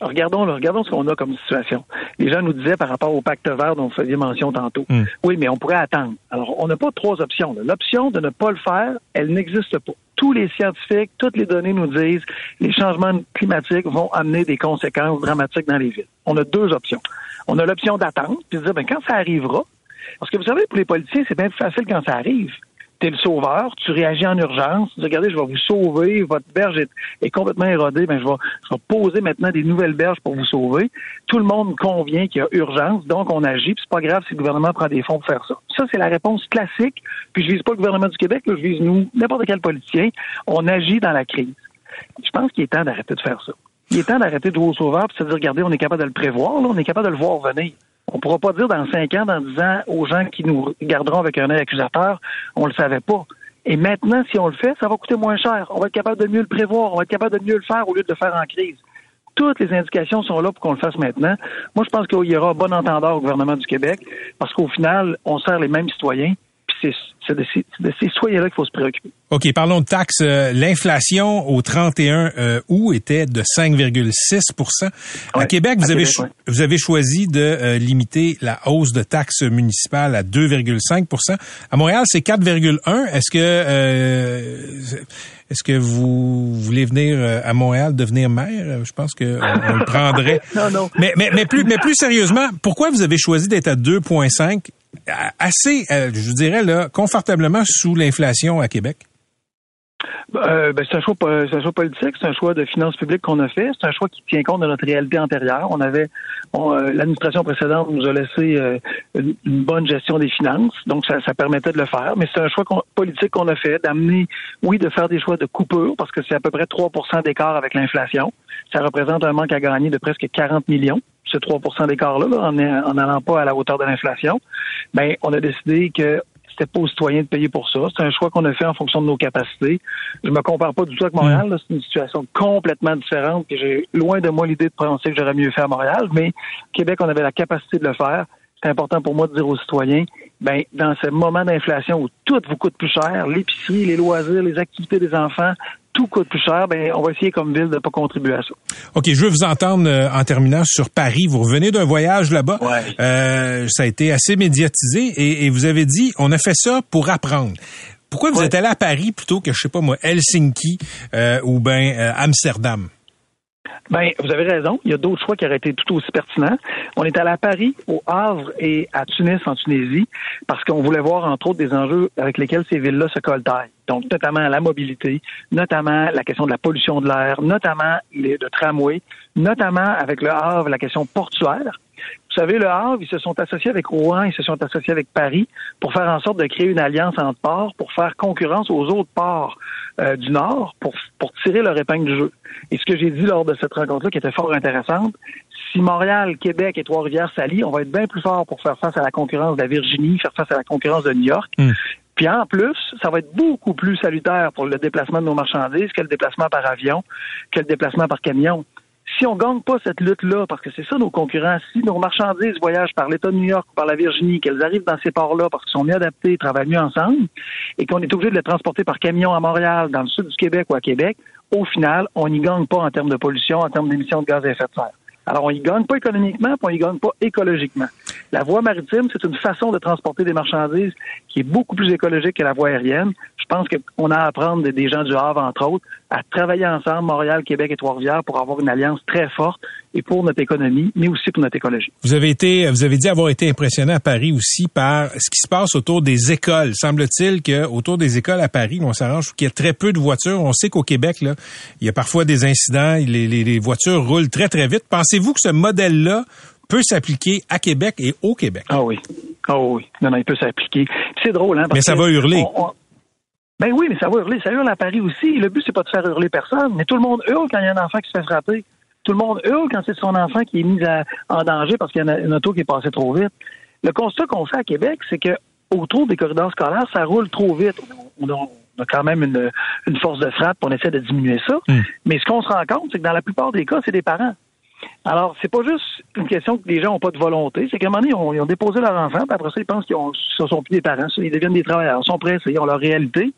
Speaker 6: Regardons, là, regardons ce qu'on a comme situation. Les gens nous disaient par rapport au pacte vert dont vous faisiez mention tantôt.
Speaker 3: Mm.
Speaker 6: Oui, mais on pourrait attendre. Alors, on n'a pas trois options. L'option de ne pas le faire, elle n'existe pas. Tous les scientifiques, toutes les données nous disent les changements climatiques vont amener des conséquences dramatiques dans les villes. On a deux options. On a l'option d'attendre, puis de dire, ben, quand ça arrivera, parce que vous savez, pour les politiciens, c'est bien plus facile quand ça arrive. Tu es le sauveur, tu réagis en urgence, tu dis, regardez, je vais vous sauver, votre berge est, complètement érodée, ben, je, vais, je vais poser maintenant des nouvelles berges pour vous sauver. Tout le monde convient qu'il y a urgence, donc on agit, puis c'est pas grave si le gouvernement prend des fonds pour faire ça. Ça, c'est la réponse classique, puis je vise pas le gouvernement du Québec, je vise nous, n'importe quel politicien. On agit dans la crise. Je pense qu'il est temps d'arrêter de faire ça. Il est temps d'arrêter de jouer au sauveur puis de se dire, regardez, on est capable de le prévoir, là, on est capable de le voir venir. On pourra pas dire dans cinq ans, dans dix ans, aux gens qui nous regarderont avec un œil accusateur, on le savait pas. Et maintenant, si on le fait, ça va coûter moins cher. On va être capable de mieux le prévoir, on va être capable de mieux le faire au lieu de le faire en crise. Toutes les indications sont là pour qu'on le fasse maintenant. Moi, je pense qu'il y aura bon entendeur au gouvernement du Québec, parce qu'au final, on sert les mêmes citoyens, c'est de ces, ces citoyens-là qu'il faut se préoccuper.
Speaker 3: OK, parlons de taxes. Euh, L'inflation au 31 euh, août était de 5,6 À
Speaker 6: Ouais,
Speaker 3: Québec, vous
Speaker 6: à
Speaker 3: avez,
Speaker 6: Québec, ouais.
Speaker 3: vous avez choisi de euh, limiter la hausse de taxes municipales à 2,5% À Montréal, c'est 4,1 Est-ce que euh, est-ce que vous voulez venir euh, à Montréal devenir maire? Euh, Je pense que on, le prendrait.
Speaker 6: Non, non.
Speaker 3: Mais, mais, mais, plus, mais plus sérieusement, pourquoi vous avez choisi d'être à 2,5 à- assez, euh, je dirais, là, confortablement sous l'inflation à Québec?
Speaker 6: Euh, ben, c'est un choix, c'est un choix politique, c'est un choix de finances publiques qu'on a fait, c'est un choix qui tient compte de notre réalité antérieure. On avait, euh, l'administration précédente nous a laissé euh, une, bonne gestion des finances, donc ça, permettait de le faire. Mais c'est un choix politique qu'on a fait, d'amener, oui, de faire des choix de coupure, parce que c'est à peu près 3% d'écart avec l'inflation. Ça représente un manque à gagner de presque 40 millions. Ce 3% d'écart-là, là, en en n'allant pas à la hauteur de l'inflation. Ben, on a décidé que c'était pas aux citoyens de payer pour ça. C'est un choix qu'on a fait en fonction de nos capacités. Je me compare pas du tout avec Montréal. C'est une situation complètement différente. J'ai loin de moi l'idée de penser que j'aurais mieux fait à Montréal, mais Québec, on avait la capacité de le faire. C'est important pour moi de dire aux citoyens, ben, dans ce moment d'inflation où tout vous coûte plus cher, l'épicerie, les loisirs, les activités des enfants, tout coûte plus cher, ben, on va essayer comme ville de pas contribuer à ça.
Speaker 3: OK, je veux vous entendre euh, en terminant sur Paris. Vous revenez d'un voyage là-bas.
Speaker 6: Ouais.
Speaker 3: Euh, ça a été assez médiatisé et, et vous avez dit, on a fait ça pour apprendre. Pourquoi vous êtes allé à Paris plutôt que, je sais pas moi, Helsinki euh, ou ben euh, Amsterdam?
Speaker 6: Ben, vous avez raison. Il y a d'autres choix qui auraient été tout aussi pertinents. On est allé à Paris, au Havre et à Tunis, en Tunisie, parce qu'on voulait voir, entre autres, des enjeux avec lesquels ces villes-là se coltaillent. Notamment la mobilité, notamment la question de la pollution de l'air, notamment les, le tramway, notamment avec le Havre, la question portuaire. Vous savez, le Havre, ils se sont associés avec Rouen, ils se sont associés avec Paris pour faire en sorte de créer une alliance entre ports, pour faire concurrence aux autres ports euh, du Nord, pour, pour tirer leur épingle du jeu. Et ce que j'ai dit lors de cette rencontre-là, qui était fort intéressante, si Montréal, Québec et Trois-Rivières s'allient, on va être bien plus fort pour faire face à la concurrence de la Virginie, faire face à la concurrence de New York.
Speaker 3: Mm.
Speaker 6: Puis en plus, ça va être beaucoup plus salutaire pour le déplacement de nos marchandises que le déplacement par avion, que le déplacement par camion. Si on gagne pas cette lutte-là, parce que c'est ça nos concurrents, si nos marchandises voyagent par l'État de New York ou par la Virginie, qu'elles arrivent dans ces ports-là parce qu'ils sont mieux adaptés, travaillent mieux ensemble, et qu'on est obligé de les transporter par camion à Montréal, dans le sud du Québec ou à Québec, au final, on n'y gagne pas en termes de pollution, en termes d'émissions de gaz à effet de serre. Alors, on y gagne pas économiquement, puis on y gagne pas écologiquement. La voie maritime, c'est une façon de transporter des marchandises qui est beaucoup plus écologique que la voie aérienne. Je pense qu'on a à apprendre des- gens du Havre, entre autres, à travailler ensemble, Montréal, Québec et Trois-Rivières, pour avoir une alliance très forte et pour notre économie, mais aussi pour notre écologie.
Speaker 3: Vous avez été, vous avez dit avoir été impressionné à Paris aussi par ce qui se passe autour des écoles. Semble-t-il que autour des écoles à Paris, on s'arrange qu'il y ait très peu de voitures. On sait qu'au Québec, là, il y a parfois des incidents. Les voitures roulent très très vite. Pensez-vous que ce modèle-là peut s'appliquer à Québec et au Québec?
Speaker 6: Ah oui. Ah oui. Non, non, il peut s'appliquer. C'est drôle, hein? parce
Speaker 3: Mais ça
Speaker 6: que
Speaker 3: va hurler.
Speaker 6: on- on- Ben oui, mais ça va hurler. Ça hurle à Paris aussi. Le but, c'est pas de faire hurler personne, mais tout le monde hurle quand il y a un enfant qui se fait frapper. Tout le monde hurle quand c'est son enfant qui est mis à- en danger parce qu'il y a une, auto qui est passée trop vite. Le constat qu'on fait à Québec, c'est que autour des corridors scolaires, ça roule trop vite. On a, on a quand même une, une force de frappe, on essaie de diminuer ça.
Speaker 3: Mm.
Speaker 6: Mais ce qu'on se rend compte, c'est que dans la plupart des cas, c'est des parents. Alors, c'est pas juste une question que les gens n'ont pas de volonté, c'est qu'à un moment donné, ils ont, déposé leur enfant, puis après ça, ils pensent qu'ils ce sont plus des parents, ils deviennent des travailleurs, ils sont prêts, ils ont leur réalité.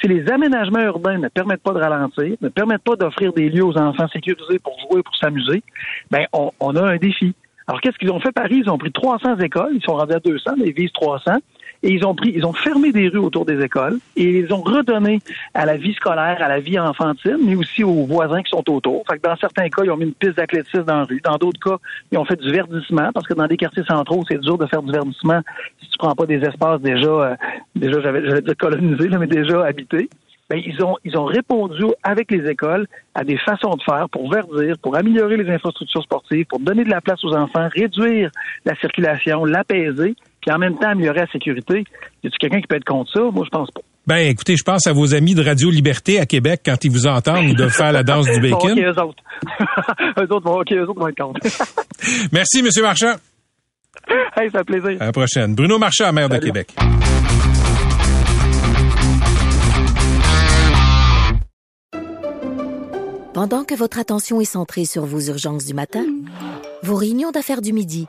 Speaker 6: Si les aménagements urbains ne permettent pas de ralentir, ne permettent pas d'offrir des lieux aux enfants sécurisés pour jouer, pour s'amuser, ben on, on a un défi. Alors, qu'est-ce qu'ils ont fait Paris? Ils ont pris 300 écoles, ils sont rendus à 200, mais ils visent 300 et ils ont pris, ils ont fermé des rues autour des écoles et ils ont redonné à la vie scolaire, à la vie enfantine, mais aussi aux voisins qui sont autour. Fait que dans certains cas, ils ont mis une piste d'athlétisme dans la rue. Dans d'autres cas, ils ont fait du verdissement parce que dans des quartiers centraux, c'est dur de faire du verdissement si tu prends pas des espaces déjà, euh, déjà j'avais, dire colonisés, là, mais déjà habités. Ben, ils ont ils ont répondu avec les écoles à des façons de faire pour verdir, pour améliorer les infrastructures sportives, pour donner de la place aux enfants, réduire la circulation, l'apaiser, puis en même temps améliorer la sécurité. Y a-tu quelqu'un qui peut être contre ça? Moi, je pense pas.
Speaker 3: Ben, écoutez, je pense à vos amis de Radio Liberté à Québec quand ils vous entendent, ils doivent faire la danse du bacon.
Speaker 6: ok, eux autres. eux autres vont, ok, eux autres vont être contre.
Speaker 3: Merci, Monsieur Marchand.
Speaker 6: hey, ça fait plaisir.
Speaker 3: À la prochaine. Bruno Marchand, maire de. Québec.
Speaker 1: Pendant que votre attention est centrée sur vos urgences du matin, vos réunions d'affaires du midi,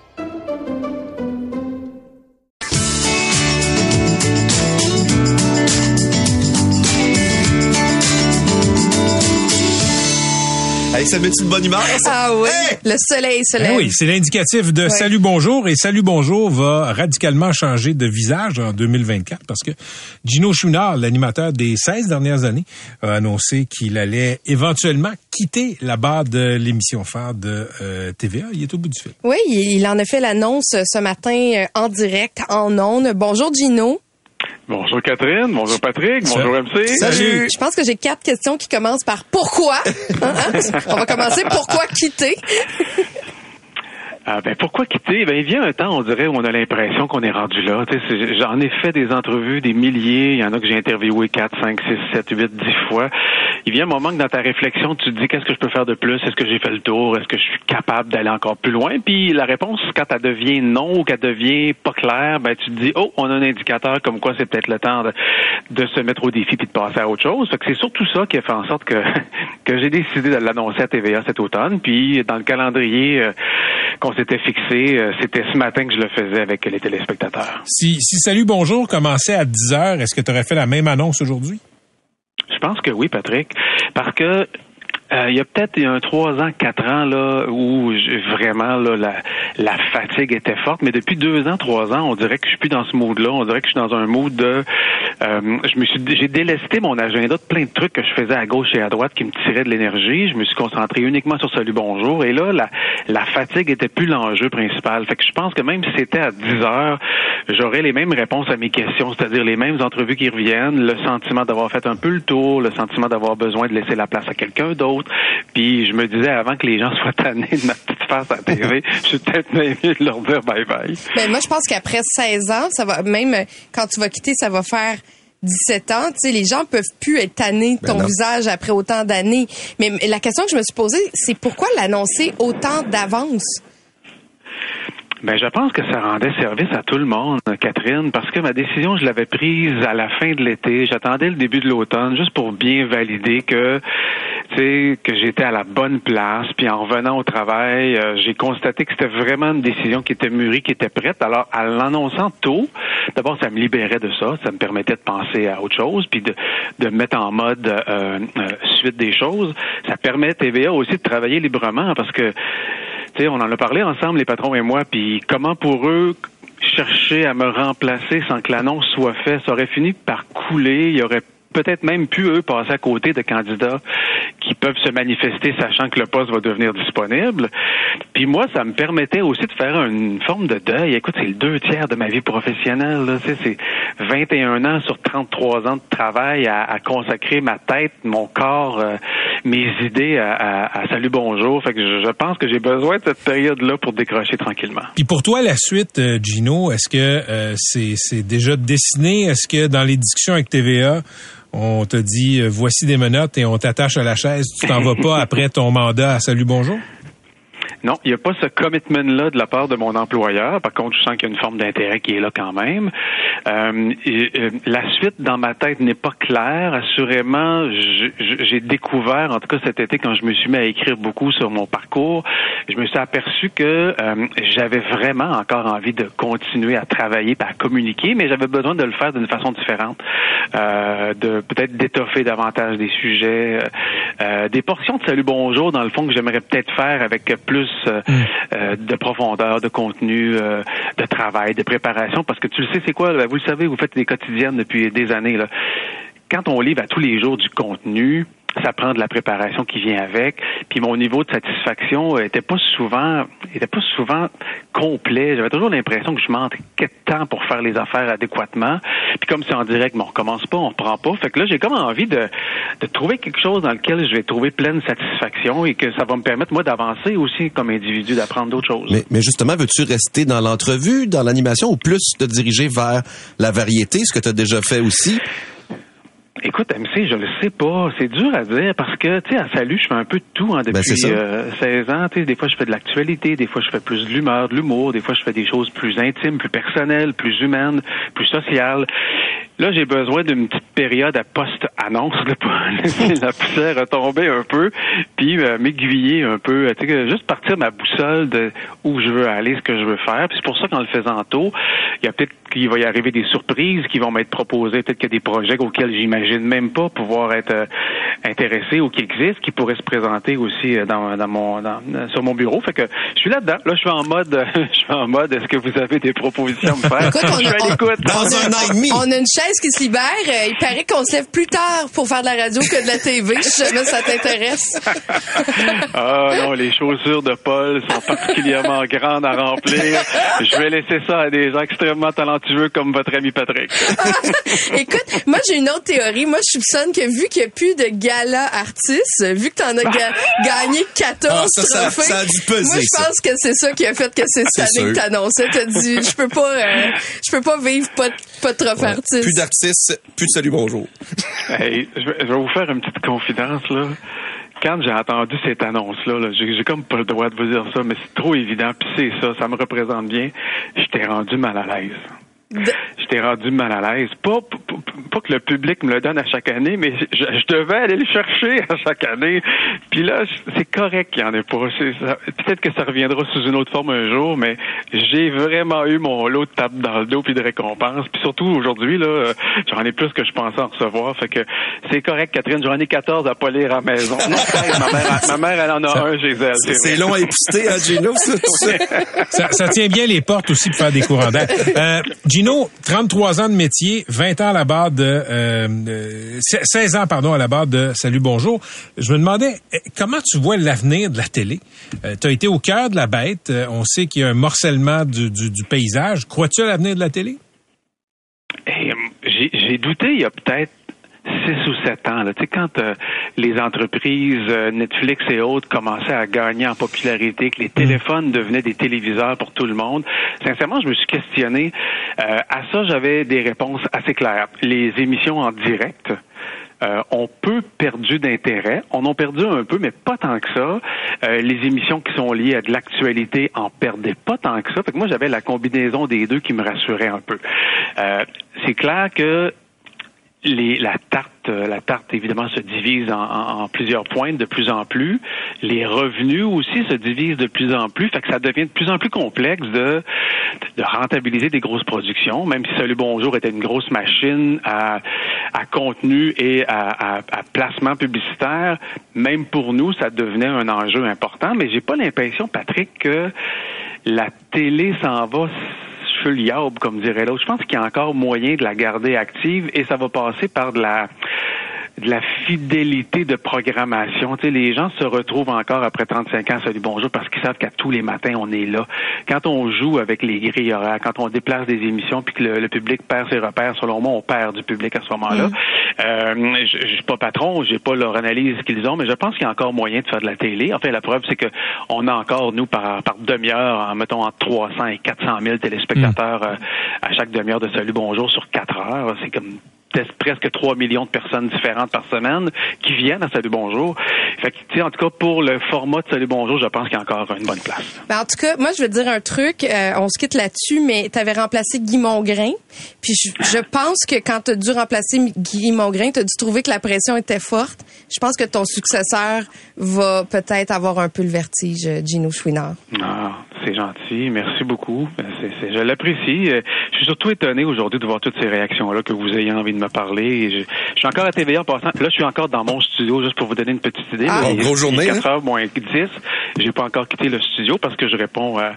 Speaker 7: Hey, ça met une bonne humeur, ça?
Speaker 8: Ah oui,
Speaker 7: Hey!
Speaker 8: le soleil se
Speaker 3: Ben
Speaker 8: lève.
Speaker 3: oui, c'est l'indicatif de Salut Bonjour et Salut Bonjour va radicalement changer de visage en 2024 parce que Gino Chouinard, l'animateur des 16 dernières années, a annoncé qu'il allait éventuellement quitter la barre de l'émission phare de euh, TVA. Il est au bout du fil.
Speaker 8: Oui, il il en a fait l'annonce ce matin euh, en direct, en ondes. Bonjour Gino.
Speaker 9: Bonjour Catherine, bonjour Patrick, bonjour MC.
Speaker 7: Salut.
Speaker 8: Je pense que j'ai quatre questions qui commencent par pourquoi. Hein, hein? On va commencer pourquoi quitter.
Speaker 9: Ah, ben pourquoi quitter? Ben il vient un temps, on dirait, où on a l'impression qu'on est rendu là. J'en ai fait des entrevues, des milliers. Il y en a que j'ai interviewé 4, 5, 6, 7, 8, 10 fois. Il vient un moment que dans ta réflexion, tu te dis qu'est-ce que je peux faire de plus? Est-ce que j'ai fait le tour? Est-ce que je suis capable d'aller encore plus loin? Puis la réponse, quand elle devient non ou qu'elle devient pas claire, ben tu te dis oh, on a un indicateur comme quoi c'est peut-être le temps de, de se mettre au défi puis de passer à autre chose. Fait que c'est surtout ça qui a fait en sorte que que j'ai décidé de l'annoncer à TVA cet automne. Puis dans le calendrier euh, qu'on s'était fixé, euh, c'était ce matin que je le faisais avec les téléspectateurs.
Speaker 3: Si, si Salut Bonjour commençait à 10 heures, est-ce que tu aurais fait la même annonce aujourd'hui?
Speaker 9: Je pense que oui, Patrick, parce que euh, il y a peut-être un trois ans, quatre ans là où vraiment là la, la fatigue était forte, mais depuis deux ans, trois ans, on dirait que je suis plus dans ce mood-là. On dirait que je suis dans un mood de, euh, je me suis, j'ai délesté mon agenda de plein de trucs que je faisais à gauche et à droite qui me tiraient de l'énergie. Je me suis concentré uniquement sur Salut Bonjour, et là la, la fatigue était plus l'enjeu principal. Fait que je pense que même si c'était à 10 heures, j'aurais les mêmes réponses à mes questions, c'est-à-dire les mêmes entrevues qui reviennent, le sentiment d'avoir fait un peu le tour, le sentiment d'avoir besoin de laisser la place à quelqu'un d'autre. Puis je me disais avant que les gens soient tannés de ma petite face à la TV, je suis peut-être même mieux de leur dire bye bye.
Speaker 8: Ben, moi, je pense qu'après 16 ans, ça va, même euh, quand tu vas quitter, ça va faire 17 ans. Tu sais, les gens peuvent plus être tannés de ton visage après autant d'années. Mais mais la question que je me suis posée, c'est pourquoi l'annoncer autant d'avance?
Speaker 9: Ben, je pense que ça rendait service à tout le monde, Catherine, parce que ma décision, je l'avais prise à la fin de l'été. J'attendais le début de l'automne juste pour bien valider que, que j'étais à la bonne place. Puis en revenant au travail, euh, j'ai constaté que c'était vraiment une décision qui était mûrie, qui était prête. Alors, en l'annonçant tôt, d'abord, ça me libérait de ça. Ça me permettait de penser à autre chose, puis de, de me mettre en mode euh, euh, suite des choses. Ça permet à TVA aussi de travailler librement parce que tu sais, on en a parlé ensemble, les patrons et moi, puis comment pour eux chercher à me remplacer sans que l'annonce soit faite, ça aurait fini par couler. Il y aurait peut-être même pu, eux, passer à côté de candidats qui peuvent se manifester sachant que le poste va devenir disponible. Puis moi, ça me permettait aussi de faire une forme de deuil. Écoute, c'est le deux tiers de ma vie professionnelle. Là. C'est 21 ans sur 33 ans de travail à, à consacrer ma tête, mon corps, euh, mes idées à, à- à Salut Bonjour. Fait que je, je pense que j'ai besoin de cette période-là pour décrocher tranquillement.
Speaker 3: Puis pour toi, la suite, euh, Gino, est-ce que euh, c'est c'est déjà dessiné? Est-ce que dans les discussions avec TVA, on te dit euh, voici des menottes et on t'attache à la chaise, tu t'en vas pas après ton mandat à Salut Bonjour?
Speaker 9: Non, il n'y a pas ce commitment-là de la part de mon employeur. Par contre, je sens qu'il y a une forme d'intérêt qui est là quand même. Euh, euh, la suite dans ma tête n'est pas claire. Assurément, j'ai découvert, en tout cas cet été, quand je me suis mis à écrire beaucoup sur mon parcours, je me suis aperçu que euh, j'avais vraiment encore envie de continuer à travailler, à communiquer, mais j'avais besoin de le faire d'une façon différente, euh, de peut-être d'étoffer davantage des sujets, des portions de salut bonjour dans le fond que j'aimerais peut-être faire avec plus euh, euh, de profondeur, de contenu, euh, de travail, de préparation, parce que tu le sais, c'est quoi, là, vous le savez, vous faites des quotidiennes depuis des années. Là. Quand on livre à tous les jours du contenu, ça prend de la préparation qui vient avec. Puis mon niveau de satisfaction euh, était pas souvent, était pas souvent complet. J'avais toujours l'impression que je manquais de temps pour faire les affaires adéquatement. Puis comme c'est en direct, mais on recommence pas, on reprend pas. Fait que là, j'ai comme envie de, de trouver quelque chose dans lequel je vais trouver pleine satisfaction et que ça va me permettre moi d'avancer aussi comme individu, d'apprendre d'autres choses.
Speaker 7: Mais, mais justement, veux-tu rester dans l'entrevue, dans l'animation, ou plus te diriger vers la variété, ce que tu as déjà fait aussi?
Speaker 9: Écoute, MC, je le sais pas. C'est dur à dire parce que, tu sais, à Salut, je fais un peu de tout hein,
Speaker 7: Ben,
Speaker 9: depuis
Speaker 7: ça.
Speaker 9: euh, 16 ans. Tu sais, des fois, je fais de l'actualité, des fois, je fais plus de l'humeur, de l'humour, des fois, je fais des choses plus intimes, plus personnelles, plus humaines, plus sociales. Là, j'ai besoin d'une petite période à post-annonce là, pour laisser la poussière retomber un peu, puis euh, m'aiguiller un peu, tu sais, juste partir ma boussole de où je veux aller, ce que je veux faire. Puis c'est pour ça qu'en le faisant tôt, il y a peut-être qu'il va y arriver des surprises qui vont m'être proposées, peut-être qu'il y a des projets auxquels j'imagine même pas pouvoir être euh, intéressé ou qui existent, qui pourraient se présenter aussi euh, dans, dans mon dans- sur mon bureau. Fait que je suis là-dedans. Là, je suis en mode, je suis en mode. Est-ce que vous avez des propositions à me faire?
Speaker 8: Écoute, on
Speaker 9: Je suis
Speaker 8: a-
Speaker 9: à l'écoute.
Speaker 7: Dans un an et demi!
Speaker 8: On a une chaise qui se libère. Euh, il paraît qu'on se lève plus tard pour faire de la radio que de la TV. Si jamais ça t'intéresse.
Speaker 9: Ah non, les chaussures de Paul sont particulièrement grandes à remplir. Je vais laisser ça à des gens extrêmement talentueux comme votre ami Patrick.
Speaker 8: Écoute, moi j'ai une autre théorie. Moi je soupçonne que vu qu'il n'y a plus de gala artistes, vu que t'en as ga- gagné 14
Speaker 7: Ah, ça, ça-
Speaker 8: trophées,
Speaker 7: ça a dû peser,
Speaker 8: moi je
Speaker 7: ça.
Speaker 8: pense que c'est ça qui a fait que c'est cette année que
Speaker 7: sûr.
Speaker 8: t'annonçais. T'as dit, je peux pas, euh, je peux pas vivre pas de, pas de trophée artiste.
Speaker 7: Plus d'artistes, plus de salut bonjour.
Speaker 9: Hey, je, vais, je vais vous faire une petite confidence là. Quand j'ai entendu cette annonce-là, là, j'ai j'ai comme pas le droit de vous dire ça, mais c'est trop évident, puis c'est ça, ça me représente bien. J'étais rendu mal à l'aise. J'étais rendu mal à l'aise. Pas, pas, pas que le public me le donne à chaque année, mais je, je devais aller le chercher à chaque année. Puis là, c'est correct qu'il n'y en ait pas. Peut-être que ça reviendra sous une autre forme un jour, mais j'ai vraiment eu mon lot de tapes dans le dos puis de récompenses. Puis surtout aujourd'hui, là, euh, j'en ai plus que je pensais en recevoir. Fait que c'est correct, Catherine. J'en ai 14 à pas lire à la maison. Non, ma, mère, ma mère, elle en a un chez elle.
Speaker 7: C'est long à épousseter, hein, Gino? ça, ça?
Speaker 3: Ça, ça tient bien les portes aussi pour faire des courants d'air. Euh, Gino, 33 ans de métier, 20 ans à la barre de... Euh, euh, 16 ans, pardon, à la barre de Salut Bonjour. Je me demandais, eh, comment tu vois l'avenir de la télé? tu as été au cœur de la bête. Euh, on sait qu'il y a un morcellement du, du, paysage. Crois-tu à l'avenir de la télé?
Speaker 9: Euh, J'ai j'ai douté il y a peut-être six ou sept ans. Là. Tu sais, quand euh, les entreprises euh, Netflix et autres commençaient à gagner en popularité, que les téléphones devenaient des téléviseurs pour tout le monde, sincèrement, je me suis questionné. Euh, à ça, j'avais des réponses assez claires. Les émissions en direct, euh, ont peu perdu d'intérêt. On en perdu un peu, mais pas tant que ça. Euh, les émissions qui sont liées à de l'actualité en perdaient pas tant que ça. Fait que moi, j'avais la combinaison des deux qui me rassurait un peu. Euh, c'est clair que les, la tarte, euh, la tarte évidemment se divise en, en- en plusieurs points de plus en plus. Les revenus aussi se divisent de plus en plus. Fait que ça devient de plus en plus complexe de, de rentabiliser des grosses productions. Même si Salut Bonjour était une grosse machine à, à contenu et à, à- à placement publicitaire, même pour nous, ça devenait un enjeu important. Mais j'ai pas l'impression, Patrick, que la télé s'en va comme dirait l'autre. Je pense qu'il y a encore moyen de la garder active et ça va passer par de la de la fidélité de programmation. Tu sais, les gens se retrouvent encore après 35 ans, salut bonjour, parce qu'ils savent qu'à tous les matins, on est là. Quand on joue avec les grilles horaires, quand on déplace des émissions, puis que le, le public perd ses repères, selon moi, on perd du public à ce moment-là. Euh, je, je suis pas patron, j'ai pas leur analyse qu'ils ont, mais je pense qu'il y a encore moyen de faire de la télé. Enfin, la preuve, c'est que on a encore, nous, par, par demi-heure, en, mettons, entre 300 et 400 000 téléspectateurs euh, à chaque demi-heure de Salut Bonjour sur quatre heures. C'est comme presque 3 millions de personnes différentes par semaine qui viennent à Salut Bonjour. Fait que, en tout cas, pour le format de Salut Bonjour, je pense qu'il y a encore une bonne place.
Speaker 8: Ben, en tout cas, moi, je veux dire un truc. euh, on se quitte là-dessus, mais tu avais remplacé Guy Mongrain. Puis je, je pense que quand tu as dû remplacer Guy Mongrain, tu as dû trouver que la pression était forte. Je pense que ton successeur va peut-être avoir un peu le vertige, euh, Gino Chouinard.
Speaker 9: Ah, c'est gentil. Merci beaucoup. Euh, je l'apprécie. Euh, Je suis surtout étonné aujourd'hui de voir toutes ces réactions-là, que vous ayez envie de me parler. Je, je suis encore à TVA en passant. Là, je suis encore dans mon studio, juste pour vous donner une petite idée.
Speaker 8: Ah.
Speaker 9: Là,
Speaker 7: grosse journée,
Speaker 9: Il est 4
Speaker 7: hein?
Speaker 9: heures moins 10. J'ai pas encore quitté le studio parce que je réponds à,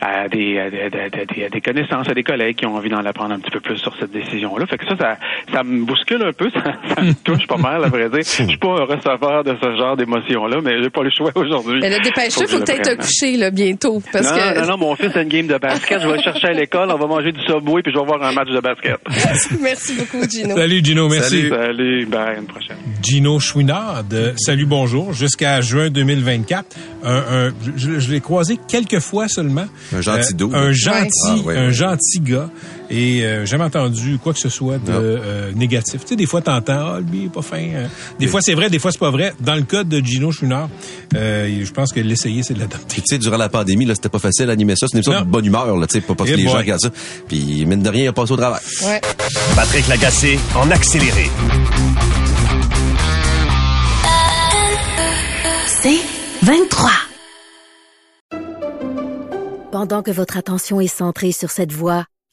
Speaker 9: à des, à, des- à des- à des connaissances, à des collègues qui ont envie d'en apprendre un petit peu plus sur cette décision-là. Fait que ça, ça, ça me bouscule un peu. Ça, ça me touche pas mal, à vrai dire. Je suis pas un receveur de ce genre d'émotions-là, mais j'ai pas le choix aujourd'hui.
Speaker 8: Mais là, dépêche-toi, faut
Speaker 9: le
Speaker 8: te coucher là, bientôt. Parce
Speaker 9: non,
Speaker 8: que...
Speaker 9: non, non, mon fils a une game de basket. Je vais le chercher à l'école. On va manger du Subway puis je vais voir un match de basket.
Speaker 8: Merci beaucoup, Gino.
Speaker 3: Salut Gino, merci.
Speaker 7: Salut.
Speaker 9: Salut, bye, à une prochaine.
Speaker 3: Gino Chouinard de Salut Bonjour jusqu'à juin 2024. Un, un- je je l'ai croisé quelques fois seulement.
Speaker 7: Un gentil
Speaker 3: Euh,
Speaker 7: dos.
Speaker 3: Un gentil,
Speaker 7: Ah, ouais,
Speaker 3: un gentil gars. Et euh, j'ai jamais entendu quoi que ce soit de euh, négatif. Tu sais, des fois, t'entends, ah, lui, il est pas fin. euh. Des fois, c'est vrai, des fois, c'est pas vrai. Dans le cas de Gino Chouinard, euh, je pense que l'essayer, c'est de l'adopter.
Speaker 7: Puis, tu sais, durant la pandémie, là, c'était pas facile d'animer ça. C'est une émission de bonne humeur, là, tu sais, pas parce que
Speaker 3: Eh
Speaker 7: les
Speaker 3: boy.
Speaker 7: gens regardent ça. Puis, mine de rien, il a passé au travail.
Speaker 8: Ouais.
Speaker 2: Patrick Lagacé en accéléré.
Speaker 1: C'est 23. Pendant que votre attention est centrée sur cette voix